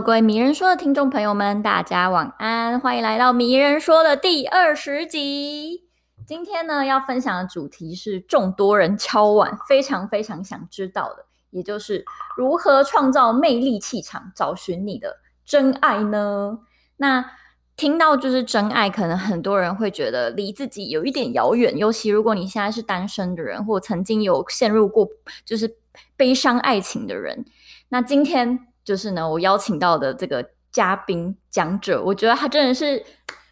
各位迷人说的听众朋友们，大家晚安，欢迎来到迷人说的第二十集。今天呢，要分享的主题是众多人敲碗非常非常想知道的，也就是如何创造魅力气场，找寻你的真爱呢？那听到就是真爱，可能很多人会觉得离自己有一点遥远，尤其如果你现在是单身的人，或曾经有陷入过就是悲伤爱情的人。那今天就是呢，我邀请到的这个嘉宾讲者，我觉得他真的是。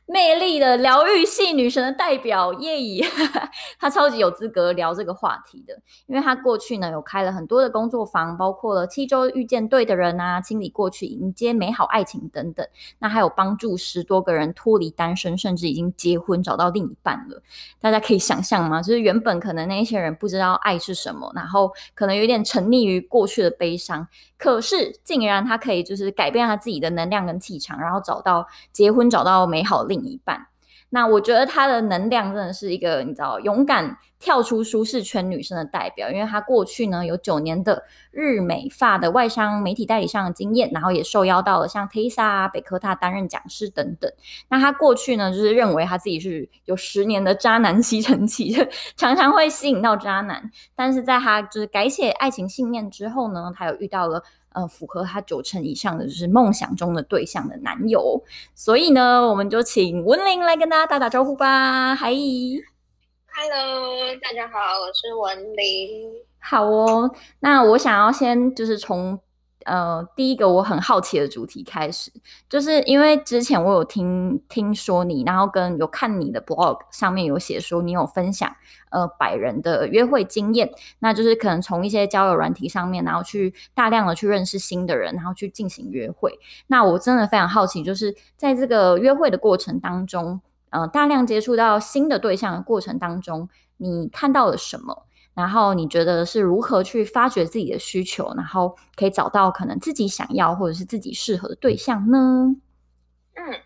魅力的疗愈系女神的代表叶怡，她超级有资格聊这个话题的，因为她过去呢有开了很多的工作坊，包括了七周遇见对的人啊，清理过去，迎接美好爱情等等。那还有帮助十多个人脱离单身，甚至已经结婚找到另一半了。大家可以想象吗？就是原本可能那些人不知道爱是什么，然后可能有点沉溺于过去的悲伤。可是，竟然他可以就是改变他自己的能量跟气场，然后找到结婚，找到美好另一半。那我觉得他的能量真的是一个你知道勇敢跳出舒适圈女生的代表，因为他过去呢有九年的日美法的外商媒体代理商的经验，然后也受邀到了像 Tesa 啊、北科大担任讲师等等。那他过去呢就是认为他自己是有十年的渣男吸尘器，常常会吸引到渣男。但是在他就是改写爱情信念之后呢，他有遇到了。呃，符合他九成以上的就是梦想中的对象的男友，所以呢，我们就请文玲来跟大家打打招呼吧。嗨，Hello，大家好，我是文玲。好哦，那我想要先就是从。呃，第一个我很好奇的主题开始，就是因为之前我有听听说你，然后跟有看你的 blog 上面有写说你有分享呃百人的约会经验，那就是可能从一些交友软体上面，然后去大量的去认识新的人，然后去进行约会。那我真的非常好奇，就是在这个约会的过程当中，呃，大量接触到新的对象的过程当中，你看到了什么？然后你觉得是如何去发掘自己的需求，然后可以找到可能自己想要或者是自己适合的对象呢？嗯，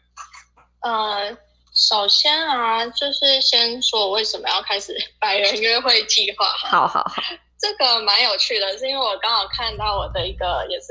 呃，首先啊，就是先说为什么要开始 百人约会计划。好好好，这个蛮有趣的，是因为我刚好看到我的一个也是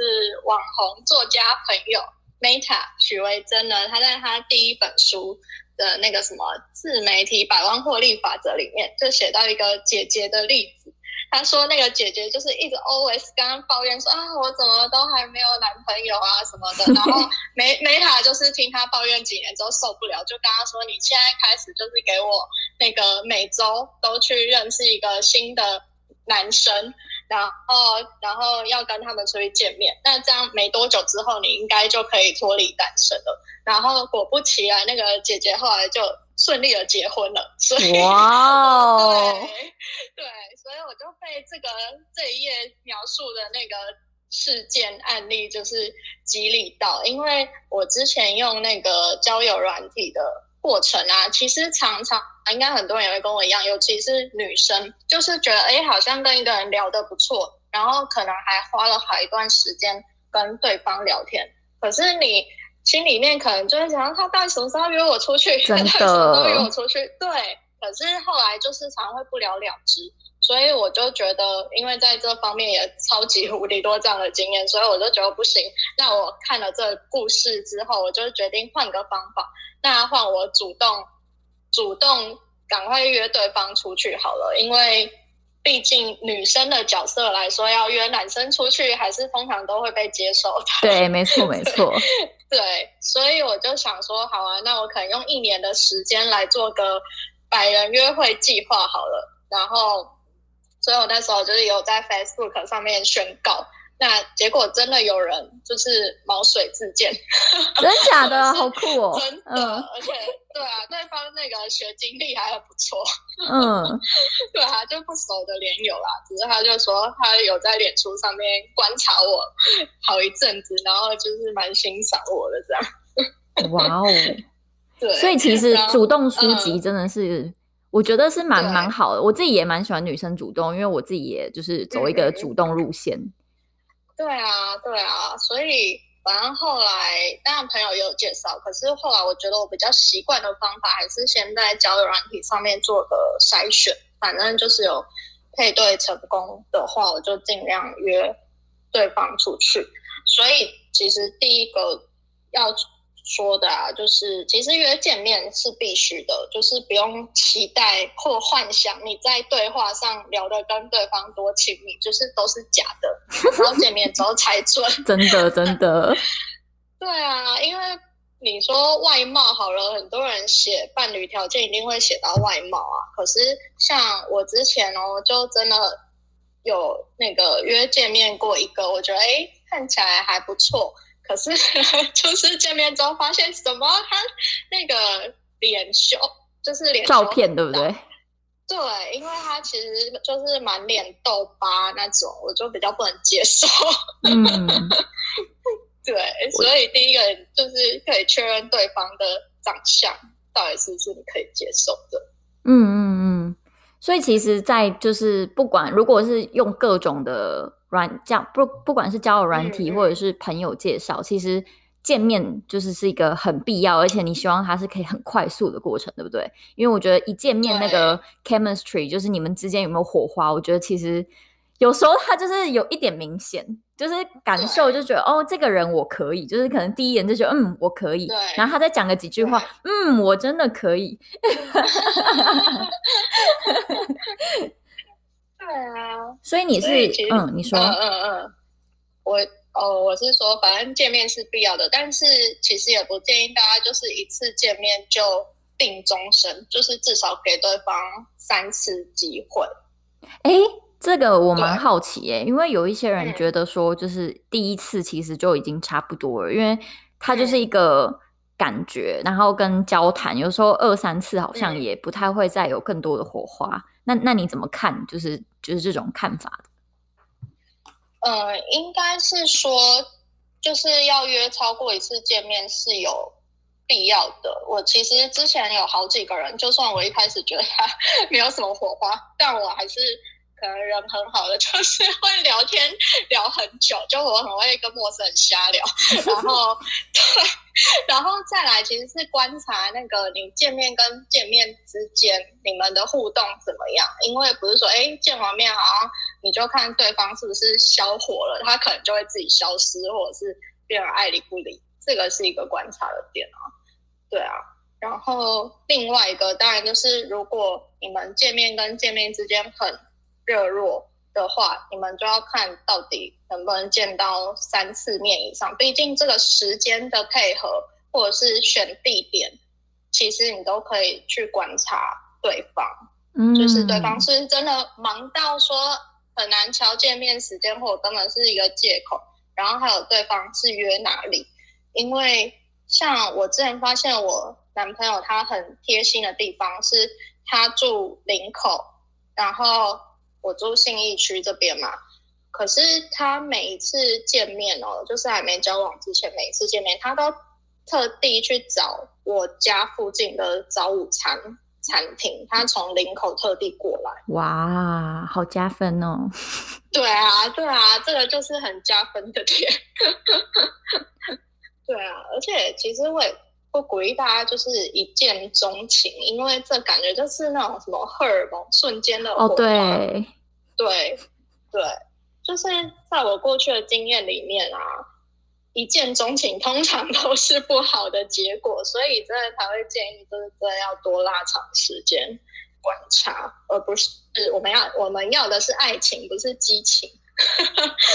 网红作家朋友 Meta 许维珍呢，他在他第一本书。的那个什么自媒体百万获利法则里面，就写到一个姐姐的例子。她说那个姐姐就是一直 always 刚刚抱怨说啊，我怎么都还没有男朋友啊什么的。然后梅梅塔就是听她抱怨几年之后受不了，就跟她说，你现在开始就是给我那个每周都去认识一个新的男生。然后，然后要跟他们出去见面，那这样没多久之后，你应该就可以脱离单身了。然后果不其然，那个姐姐后来就顺利的结婚了。所以，哇 Wow. 对，对，所以我就被这个这一页描述的那个事件案例就是激励到，因为我之前用那个交友软体的过程啊，其实常常。应该很多人也会跟我一样，尤其是女生，就是觉得哎，好像跟一个人聊得不错，然后可能还花了好一段时间跟对方聊天。可是你心里面可能就会想，他到底什么时候约我出去？真的，什么时候约我出去？对。可是后来就是常会不了了之，所以我就觉得，因为在这方面也超级无敌多这样的经验，所以我就觉得不行。那我看了这个故事之后，我就决定换个方法，那换我主动。主动赶快约对方出去好了，因为毕竟女生的角色来说，要约男生出去还是通常都会被接受的。对，没错，没错。对，所以我就想说，好啊，那我可能用一年的时间来做个百人约会计划好了。然后，所以我那时候就是有在 Facebook 上面宣告。那结果真的有人就是毛水自荐，真的假的？好酷哦！真的，嗯、而且对啊，对方那个学经历还很不错，嗯，对啊，就不熟的连友啦，只是他就说他有在脸书上面观察我好一阵子，然后就是蛮欣赏我的这样。哇哦，对，所以其实主动出击真的是，嗯、我觉得是蛮蛮好的。我自己也蛮喜欢女生主动，因为我自己也就是走一个主动路线。嗯对啊，对啊，所以反正后来当然朋友也有介绍，可是后来我觉得我比较习惯的方法还是先在交友软体上面做个筛选，反正就是有配对成功的话，我就尽量约对方出去。所以其实第一个要说的啊，就是其实约见面是必须的，就是不用期待或幻想你在对话上聊的跟对方多亲密，就是都是假的，然后见面之后才准。真的，真的。对啊，因为你说外貌好了，很多人写伴侣条件一定会写到外貌啊。可是像我之前哦，就真的有那个约见面过一个，我觉得哎，看起来还不错。可是，就是见面之后发现什么？他那个脸修，就是脸照片，对不对？对，因为他其实就是满脸痘疤那种，我就比较不能接受。嗯，对，所以第一个就是可以确认对方的长相到底是不是你可以接受的。嗯嗯嗯。所以其实，在就是不管如果是用各种的。软这样不不管是交友软体或者是朋友介绍，其实见面就是是一个很必要，而且你希望它是可以很快速的过程，对不对？因为我觉得一见面那个 chemistry 就是你们之间有没有火花，我觉得其实有时候它就是有一点明显，就是感受就觉得哦，这个人我可以，就是可能第一眼就觉得嗯我可以，然后他再讲个几句话，嗯我真的可以。对啊，所以你是嗯，你说嗯嗯嗯，我哦，我是说，反正见面是必要的，但是其实也不建议大家就是一次见面就定终身，就是至少给对方三次机会。哎，这个我蛮好奇哎，因为有一些人觉得说，就是第一次其实就已经差不多了，嗯、因为他就是一个感觉，然后跟交谈，有时候二三次好像也不太会再有更多的火花。嗯、那那你怎么看？就是。就是这种看法的，呃，应该是说，就是要约超过一次见面是有必要的。我其实之前有好几个人，就算我一开始觉得他 没有什么火花，但我还是。可能人很好的，就是会聊天聊很久，就我很会跟陌生人瞎聊，然后对，然后再来其实是观察那个你见面跟见面之间你们的互动怎么样，因为不是说哎见完面好像你就看对方是不是消火了，他可能就会自己消失，或者是变得爱理不理，这个是一个观察的点啊，对啊，然后另外一个当然就是如果你们见面跟见面之间很热络的话，你们就要看到底能不能见到三次面以上。毕竟这个时间的配合，或者是选地点，其实你都可以去观察对方。嗯，就是对方是真的忙到说很难敲见面时间，或者根本是一个借口。然后还有对方是约哪里？因为像我之前发现，我男朋友他很贴心的地方是，他住林口，然后。我住信义区这边嘛，可是他每一次见面哦，就是还没交往之前，每一次见面，他都特地去找我家附近的早午餐餐厅，他从林口特地过来。哇，好加分哦！对啊，对啊，这个就是很加分的点。对啊，而且其实我也不鼓励大家就是一见钟情，因为这感觉就是那种什么荷尔蒙瞬间的。哦，对。对，对，就是在我过去的经验里面啊，一见钟情通常都是不好的结果，所以真的才会建议，就是真的要多拉长时间观察，而不是我们要我们要的是爱情，不是激情。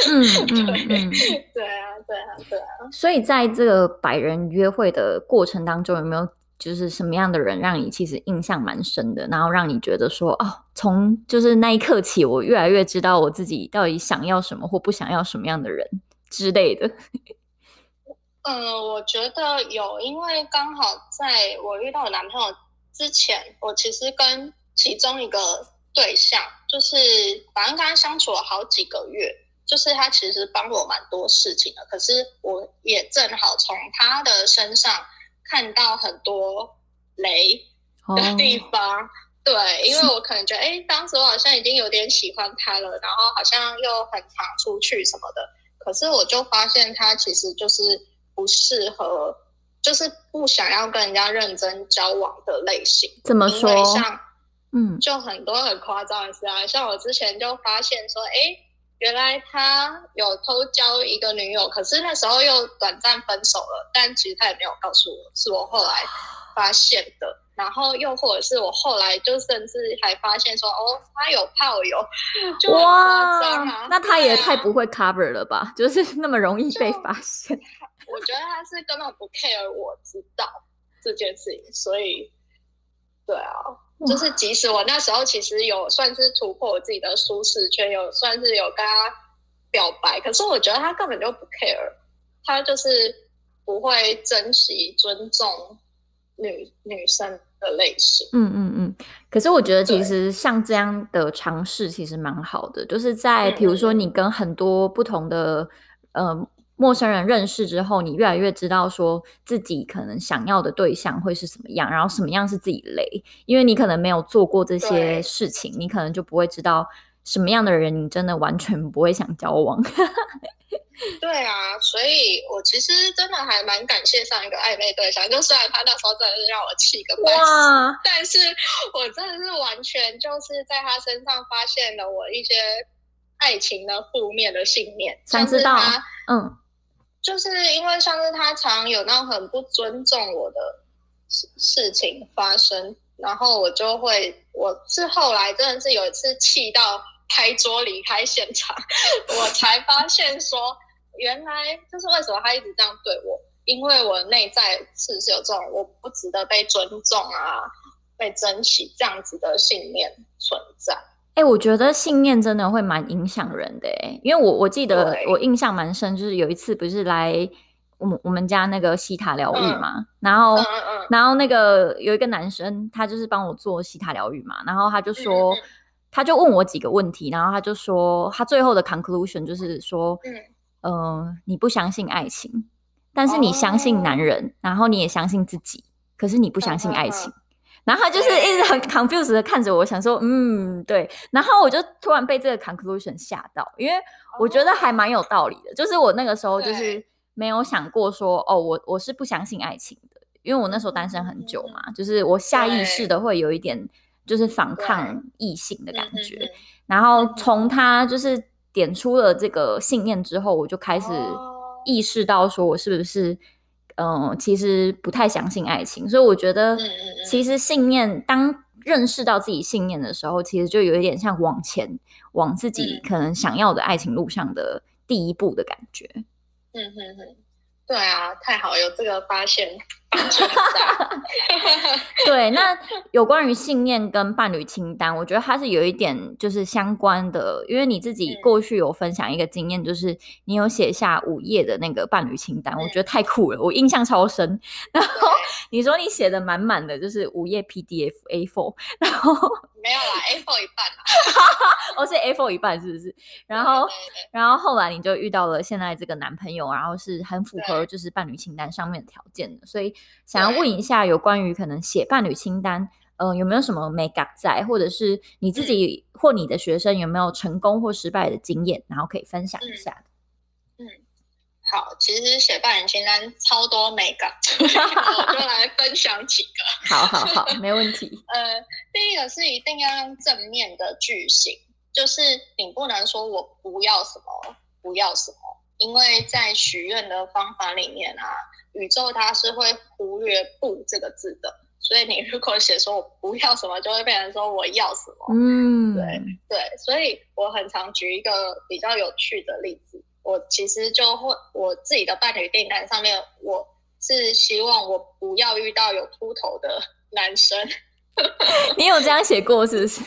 嗯 嗯嗯，对，对啊，对啊，对啊。所以在这个百人约会的过程当中，有没有？就是什么样的人让你其实印象蛮深的，然后让你觉得说哦，从就是那一刻起，我越来越知道我自己到底想要什么或不想要什么样的人之类的。嗯，我觉得有，因为刚好在我遇到我男朋友之前，我其实跟其中一个对象，就是反正跟他相处了好几个月，就是他其实帮我蛮多事情的，可是我也正好从他的身上。看到很多雷的地方，oh. 对，因为我可能觉得，哎，当时我好像已经有点喜欢他了，然后好像又很常出去什么的，可是我就发现他其实就是不适合，就是不想要跟人家认真交往的类型。怎么说？嗯，就很多很夸张的事啊，像我之前就发现说，哎，原来他有偷交一个女友，可是那时候又短暂分手了，但其实他也没有告诉我，是我后来发现的。然后又或者是我后来就甚至还发现说，哦，他有炮友，就很夸张啊，哇，那他也太不会 cover 了吧？啊、就是那么容易被发现。我觉得他是根本不 care 我知道这件事情，所以，对啊，就是即使我那时候其实有算是突破我自己的舒适圈，有算是有跟他表白，可是我觉得他根本就不 care，他就是不会珍惜尊重。女女生的类型，嗯嗯嗯。可是我觉得，其实像这样的尝试，其实蛮好的。就是在比如说，你跟很多不同的呃陌生人认识之后，你越来越知道说自己可能想要的对象会是什么样，然后什么样是自己雷。因为你可能没有做过这些事情，你可能就不会知道什么样的人你真的完全不会想交往。对啊，所以我其实真的还蛮感谢上一个暧昧对象，就虽然他那时候真的是让我气个半死，哇但是我真的是完全就是在他身上发现了我一些爱情的负面的信念。想知道？嗯，就是因为上次他常有那种很不尊重我的事事情发生，然后我就会，我是后来真的是有一次气到拍桌离开现场，我才发现说。原来就是为什么他一直这样对我，因为我内在是是有这种我不值得被尊重啊、被珍惜这样子的信念存在。哎、欸，我觉得信念真的会蛮影响人的哎、欸，因为我我记得我印象蛮深，就是有一次不是来我们我们家那个西塔疗愈嘛，嗯、然后、嗯嗯、然后那个有一个男生，他就是帮我做西塔疗愈嘛，然后他就说，他就问我几个问题，然后他就说他最后的 conclusion 就是说，嗯。呃，你不相信爱情，但是你相信男人，哦、然后你也相信自己，可是你不相信爱情。然后他就是一直很 confused 的看着我，想说，嗯，对。然后我就突然被这个 conclusion 吓到，因为我觉得还蛮有道理的。哦、就是我那个时候就是没有想过说，哦，我我是不相信爱情的，因为我那时候单身很久嘛，嗯、就是我下意识的会有一点就是反抗异性的感觉。然后从他就是。点出了这个信念之后，我就开始意识到，说我是不是，嗯、呃，其实不太相信爱情。所以我觉得，其实信念，当认识到自己信念的时候，其实就有一点像往前，往自己可能想要的爱情路上的第一步的感觉。嗯哼哼。对啊，太好，有这个发现。对，那有关于信念跟伴侣清单，我觉得它是有一点就是相关的，因为你自己过去有分享一个经验，就是你有写下五页的那个伴侣清单，嗯、我觉得太酷了，我印象超深。然后你说你写的满满的，就是五页 PDF A4，然后 没有啦，A4 一半啦，我是 A4 一半是不是？然后，然后后来你就遇到了现在这个男朋友，然后是很符合就是伴侣清单上面的条件的，所以。想要问一下，有关于可能写伴侣清单，嗯、呃，有没有什么美感在，或者是你自己或你的学生有没有成功或失败的经验，然后可以分享一下嗯。嗯，好，其实写伴侣清单超多美感，我就来 分享几个。好好好，没问题。呃，第一个是一定要用正面的句型，就是你不能说我不要什么，不要什么，因为在许愿的方法里面啊。宇宙它是会忽略“不”这个字的，所以你如果写说我不要什么，就会变成说我要什么。嗯，对对，所以我很常举一个比较有趣的例子，我其实就会我自己的伴侣订单上面，我是希望我不要遇到有秃头的男生。你有这样写过是不是？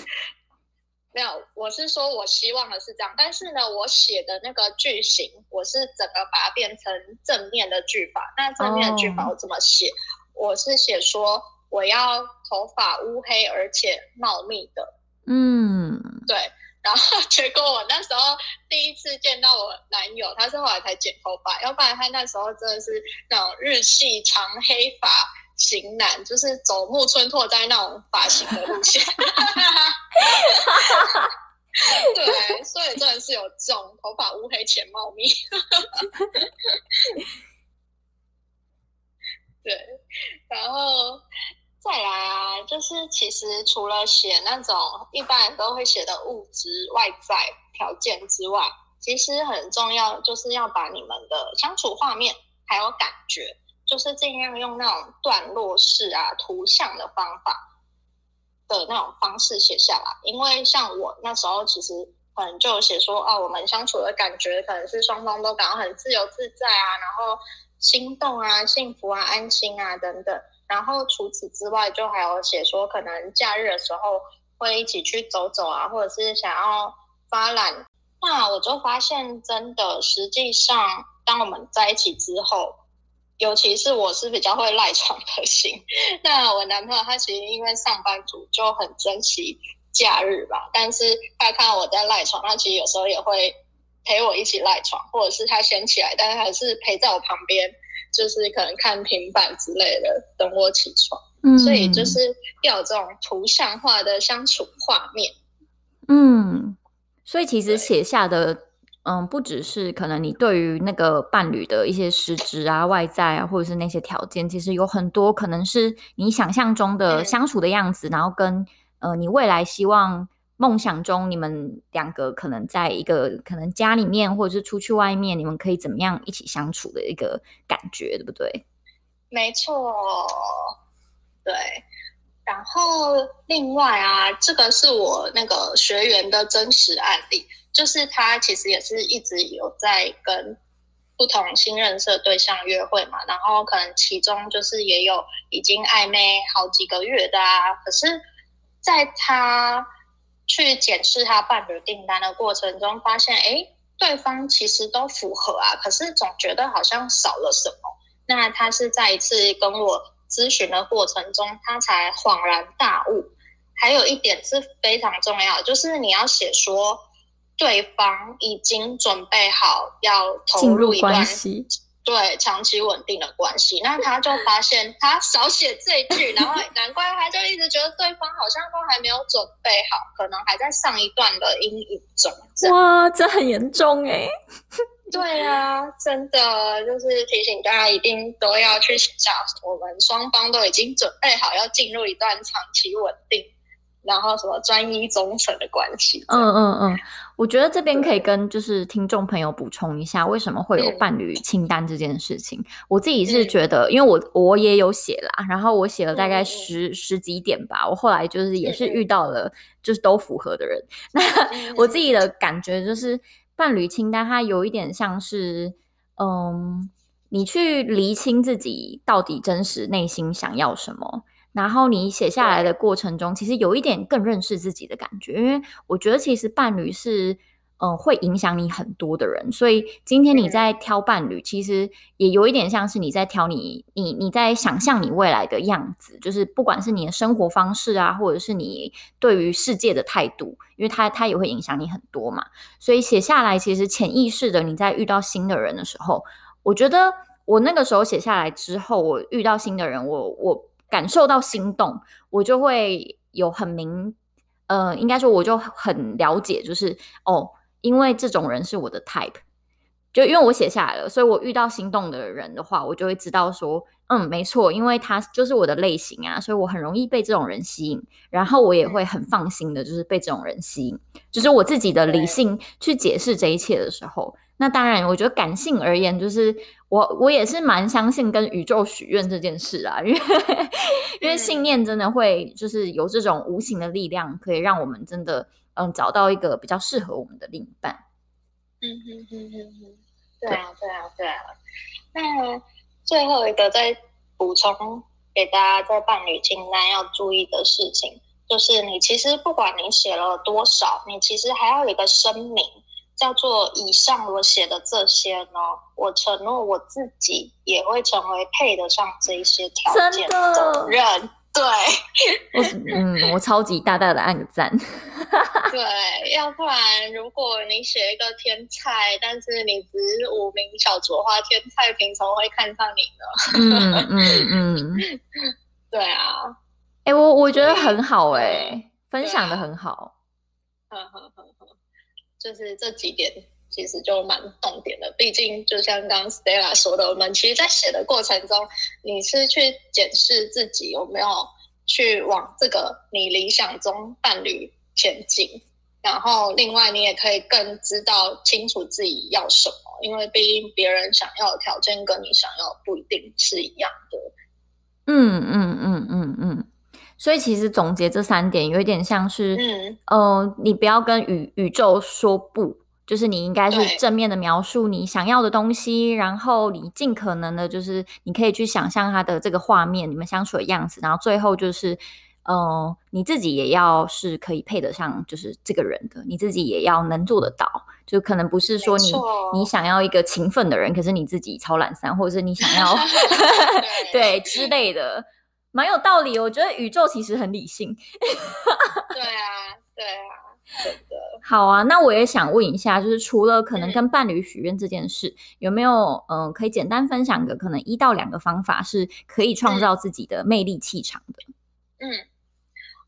没有，我是说，我希望的是这样，但是呢，我写的那个句型，我是整个把它变成正面的句法。那正面的句法我怎么写？Oh. 我是写说，我要头发乌黑而且茂密的。嗯，mm. 对。然后 结果我那时候第一次见到我男友，他是后来才剪头发，要不然他那时候真的是那种日系长黑发。型男就是走木村拓哉那种发型的路线，对，所以真的是有这种头发乌黑浅茂密，对，然后再来啊，就是其实除了写那种一般人都会写的物质外在条件之外，其实很重要，就是要把你们的相处画面还有感觉，就是尽量用那种段落式啊、图像的方法的那种方式写下来。因为像我那时候，其实可能就写说，啊，我们相处的感觉可能是双方都感到很自由自在啊，然后心动啊、幸福啊、安心啊等等。然后除此之外，就还有写说，可能假日的时候会一起去走走啊，或者是想要发懒。那我就发现，真的，实际上，当我们在一起之后，尤其是我是比较会赖床的型。那我男朋友他其实因为上班族，就很珍惜假日吧。但是他看到我在赖床，他其实有时候也会陪我一起赖床，或者是他先起来，但是还是陪在我旁边。就是可能看平板之类的，等我起床。嗯，所以就是要有这种图像化的相处画面。嗯，所以其实写下的，嗯，不只是可能你对于那个伴侣的一些实质啊、外在啊，或者是那些条件，其实有很多可能是你想象中的相处的样子，嗯、然后跟呃你未来希望。梦想中，你们两个可能在一个可能家里面，或者是出去外面，你们可以怎么样一起相处的一个感觉，对不对？没错，对。然后另外啊，这个是我那个学员的真实案例，就是他其实也是一直有在跟不同新认识的对象约会嘛，然后可能其中就是也有已经暧昧好几个月的啊，可是在他。去检视他伴侣订单的过程中，发现哎，对方其实都符合啊，可是总觉得好像少了什么。那他是在一次跟我咨询的过程中，他才恍然大悟。还有一点是非常重要，就是你要写说对方已经准备好要投入一段。对，长期稳定的关系，那他就发现他少写这一句，然后难怪他就一直觉得对方好像都还没有准备好，可能还在上一段的阴影中。哇，这很严重哎！对啊，真的就是提醒大家，一定都要去写下，我们双方都已经准备好要进入一段长期稳定。然后什么专一忠诚的关系？嗯嗯嗯，我觉得这边可以跟就是听众朋友补充一下，为什么会有伴侣清单这件事情。嗯、我自己是觉得，因为我我也有写啦，然后我写了大概十、嗯、十几点吧。我后来就是也是遇到了就是都符合的人。嗯、那 我自己的感觉就是，伴侣清单它有一点像是，嗯，你去厘清自己到底真实内心想要什么。然后你写下来的过程中，其实有一点更认识自己的感觉，因为我觉得其实伴侣是，嗯、呃，会影响你很多的人。所以今天你在挑伴侣，其实也有一点像是你在挑你，你你在想象你未来的样子，就是不管是你的生活方式啊，或者是你对于世界的态度，因为它它也会影响你很多嘛。所以写下来，其实潜意识的你在遇到新的人的时候，我觉得我那个时候写下来之后，我遇到新的人，我我。感受到心动，我就会有很明，呃，应该说我就很了解，就是哦，因为这种人是我的 type，就因为我写下来了，所以我遇到心动的人的话，我就会知道说，嗯，没错，因为他就是我的类型啊，所以我很容易被这种人吸引，然后我也会很放心的，就是被这种人吸引，就是我自己的理性去解释这一切的时候。那当然，我觉得感性而言，就是我我也是蛮相信跟宇宙许愿这件事啊，因为因为信念真的会就是有这种无形的力量，可以让我们真的嗯找到一个比较适合我们的另一半。嗯哼哼哼哼，对啊对啊对啊。那最后一个再补充给大家，在伴侣清单要注意的事情，就是你其实不管你写了多少，你其实还要有一个声明。叫做以上我写的这些呢，我承诺我自己也会成为配得上这一些条件的人。对，我嗯，我超级大大的按个赞。对，要不然如果你写一个天菜，但是你只是无名小卒的话，天菜凭什么会看上你呢？嗯嗯嗯，对啊。哎、欸，我我觉得很好哎、欸，分享的很好。呵呵呵呵。就是这几点其实就蛮重点的，毕竟就像刚刚 Stella 说的，我们其实，在写的过程中，你是去检视自己有没有去往这个你理想中伴侣前进，然后另外你也可以更知道清楚自己要什么，因为毕竟别人想要的条件跟你想要的不一定是一样的。嗯嗯嗯嗯嗯。所以其实总结这三点，有一点像是，嗯，呃，你不要跟宇宇宙说不，就是你应该是正面的描述你想要的东西，然后你尽可能的，就是你可以去想象他的这个画面，你们相处的样子，然后最后就是，呃，你自己也要是可以配得上，就是这个人的，你自己也要能做得到，就可能不是说你你想要一个勤奋的人，可是你自己超懒散，或者是你想要 对，对之类的。蛮有道理，我觉得宇宙其实很理性。对啊，对啊，真的。好啊，那我也想问一下，就是除了可能跟伴侣许愿这件事，嗯、有没有嗯、呃，可以简单分享个可能一到两个方法，是可以创造自己的魅力气场的？嗯，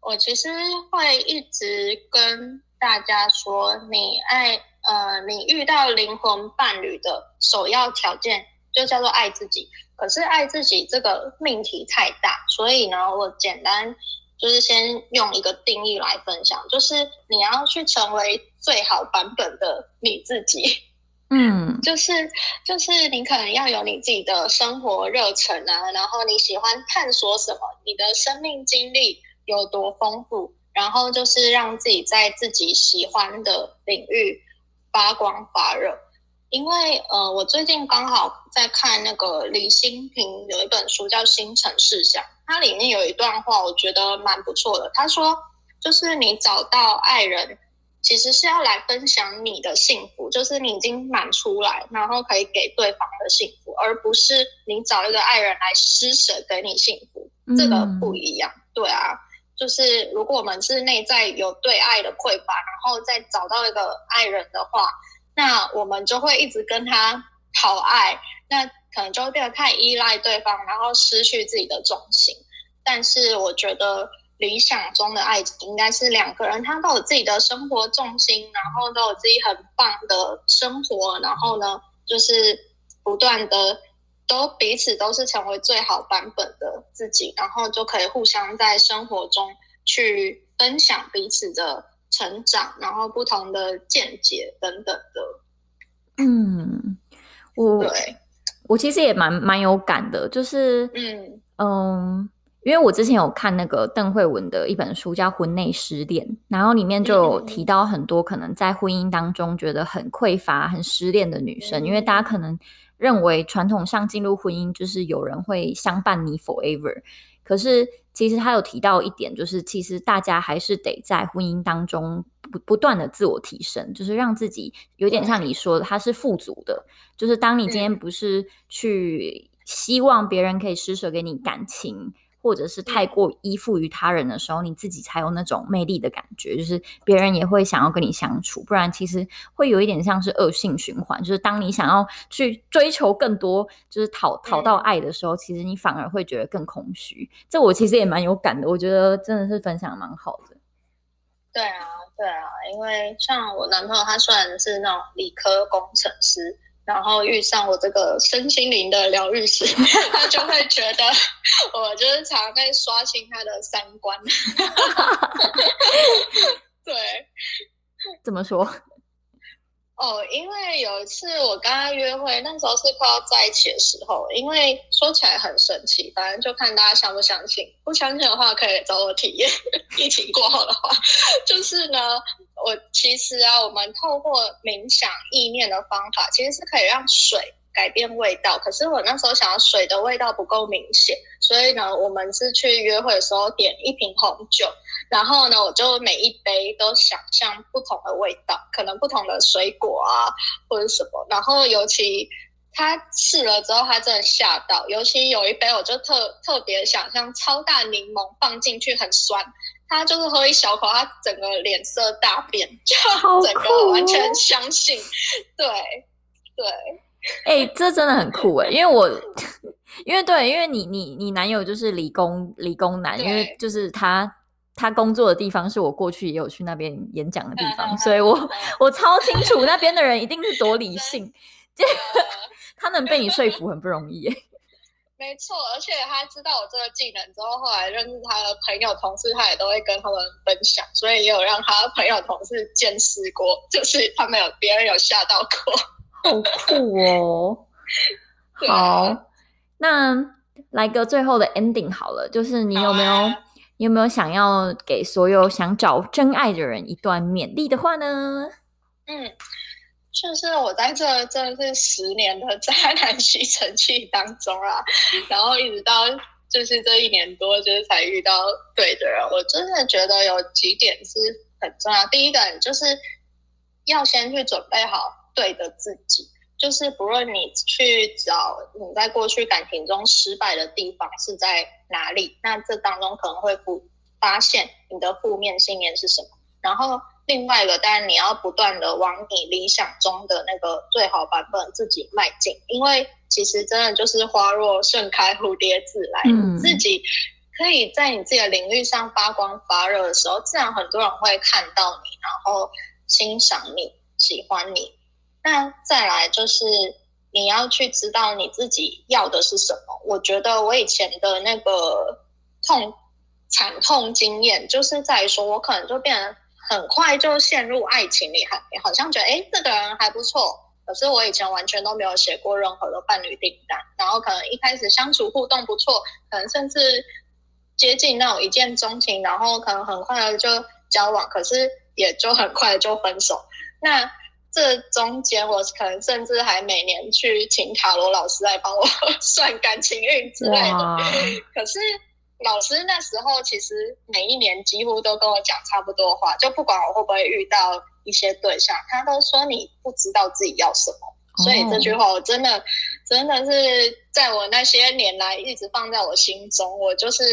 我其实会一直跟大家说，你爱呃，你遇到灵魂伴侣的首要条件就叫做爱自己。可是爱自己这个命题太大，所以呢，我简单就是先用一个定义来分享，就是你要去成为最好版本的你自己，嗯，就是就是你可能要有你自己的生活热忱啊，然后你喜欢探索什么，你的生命经历有多丰富，然后就是让自己在自己喜欢的领域发光发热。因为呃，我最近刚好在看那个李新平有一本书叫《新城事项》，它里面有一段话，我觉得蛮不错的。他说，就是你找到爱人，其实是要来分享你的幸福，就是你已经满出来，然后可以给对方的幸福，而不是你找一个爱人来施舍给你幸福，这个不一样。对啊，就是如果我们是内在有对爱的匮乏，然后再找到一个爱人的话。那我们就会一直跟他讨爱，那可能就会变得太依赖对方，然后失去自己的重心。但是我觉得理想中的爱情应该是两个人，他都有自己的生活重心，然后都有自己很棒的生活，然后呢，就是不断的都彼此都是成为最好版本的自己，然后就可以互相在生活中去分享彼此的。成长，然后不同的见解等等的。嗯，我对我其实也蛮蛮有感的，就是嗯嗯，因为我之前有看那个邓惠文的一本书叫《婚内失恋》，然后里面就有提到很多可能在婚姻当中觉得很匮乏、很失恋的女生，嗯、因为大家可能认为传统上进入婚姻就是有人会相伴你 forever。可是，其实他有提到一点，就是其实大家还是得在婚姻当中不不断的自我提升，就是让自己有点像你说的，他是富足的。就是当你今天不是去希望别人可以施舍给你感情。或者是太过依附于他人的时候，你自己才有那种魅力的感觉，就是别人也会想要跟你相处，不然其实会有一点像是恶性循环。就是当你想要去追求更多，就是讨讨到爱的时候，其实你反而会觉得更空虚。这我其实也蛮有感的，我觉得真的是分享蛮好的。对啊，对啊，因为像我男朋友，他虽然是那种理科工程师。然后遇上我这个身心灵的疗愈师，他就会觉得我就是常在刷新他的三观。对，怎么说？哦，因为有一次我跟他约会，那时候是快要在一起的时候。因为说起来很神奇，反正就看大家相不相信。不相信的话，可以找我体验。疫情过后的话，就是呢。我其实啊，我们透过冥想意念的方法，其实是可以让水改变味道。可是我那时候想要水的味道不够明显，所以呢，我们是去约会的时候点一瓶红酒，然后呢，我就每一杯都想象不同的味道，可能不同的水果啊或者什么。然后尤其他试了之后，他真的吓到。尤其有一杯，我就特特别想象超大柠檬放进去很酸。他就是喝一小口，他整个脸色大变，就整个完全相信，对对，哎、欸，这真的很酷哎，因为我因为对，因为你你你男友就是理工理工男，因为就是他他工作的地方是我过去也有去那边演讲的地方，所以我我超清楚那边的人一定是多理性，就 他能被你说服很不容易。耶。没错，而且他知道我这个技能之后，后来认识他的朋友、同事，他也都会跟他们分享，所以也有让他的朋友、同事见识过，就是他们有别人有吓到过，好酷哦！好，那来个最后的 ending 好了，就是你有没有、啊、有没有想要给所有想找真爱的人一段勉励的话呢？嗯。就是我在这真的是十年的渣男吸尘器当中啊，然后一直到就是这一年多，就是才遇到对的人。我真的觉得有几点是很重要。第一个就是要先去准备好对的自己，就是不论你去找你在过去感情中失败的地方是在哪里，那这当中可能会不发现你的负面信念是什么，然后。另外一个，当然你要不断的往你理想中的那个最好版本自己迈进，因为其实真的就是花若盛开，蝴蝶自来。嗯，自己可以在你自己的领域上发光发热的时候，自然很多人会看到你，然后欣赏你，喜欢你。那再来就是你要去知道你自己要的是什么。我觉得我以前的那个痛惨痛经验，就是在于说我可能就变得。很快就陷入爱情里，还好像觉得哎，这个人还不错。可是我以前完全都没有写过任何的伴侣订单，然后可能一开始相处互动不错，可能甚至接近那种一见钟情，然后可能很快的就交往，可是也就很快就分手。那这中间我可能甚至还每年去请塔罗老师来帮我 算感情运之类的，可是。老师那时候其实每一年几乎都跟我讲差不多话，就不管我会不会遇到一些对象，他都说你不知道自己要什么。所以这句话我真的真的是在我那些年来一直放在我心中，我就是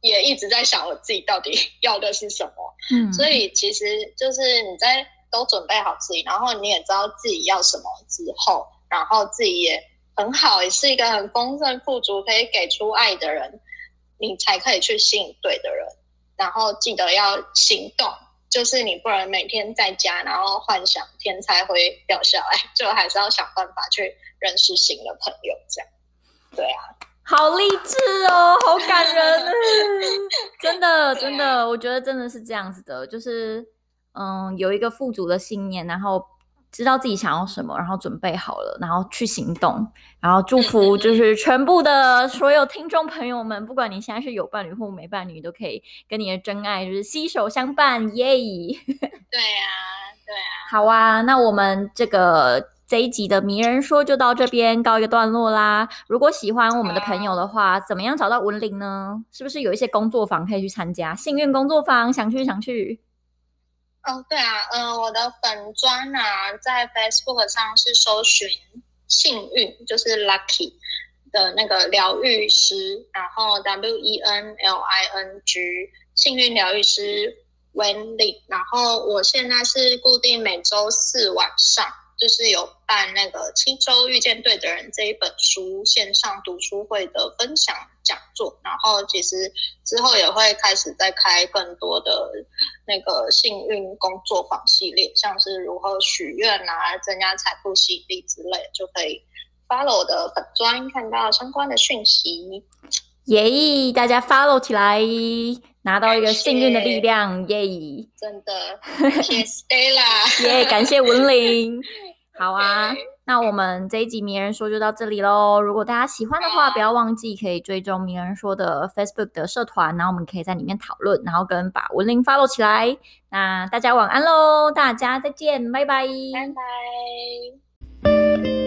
也一直在想我自己到底 要的是什么。嗯，所以其实就是你在都准备好自己，然后你也知道自己要什么之后，然后自己也很好，也是一个很丰盛富足，可以给出爱的人。你才可以去吸引对的人，然后记得要行动，就是你不能每天在家，然后幻想天才会掉下来，就还是要想办法去认识新的朋友，这样。对啊，好励志哦，好感人，真的真的，我觉得真的是这样子的，就是嗯，有一个富足的信念，然后。知道自己想要什么，然后准备好了，然后去行动，然后祝福就是全部的所有听众朋友们，不管你现在是有伴侣或没伴侣，都可以跟你的真爱就是携手相伴，耶! 对啊，对啊。好啊，那我们这个这一集的迷人说就到这边告一个段落啦。如果喜欢我们的朋友的话，怎么样找到文玲呢？是不是有一些工作坊可以去参加？幸运工作坊，想去想去。哦，对啊，呃，我的粉砖啊，在 Facebook 上是搜寻幸运，就是 Lucky 的那个疗愈师，然后 W E N L I N G 幸运疗愈师 Wenling，然后我现在是固定每周四晚上。就是有办那个《七周遇见对的人》这一本书线上读书会的分享讲座，然后其实之后也会开始再开更多的那个幸运工作坊系列，像是如何许愿啊、增加财富吸引力之类，就可以 follow 我的粉专看到相关的讯息。耶、大家 follow 起来，拿到一个幸运的力量，耶、真的，谢谢 Stella，耶！感谢文玲。好啊，那我们这一集名人说就到这里喽。如果大家喜欢的话，不要忘记可以追踪名人说的 Facebook 的社团，然后我们可以在里面讨论，然后跟把文玲 follow 起来。那大家晚安喽，大家再见，拜拜，拜拜。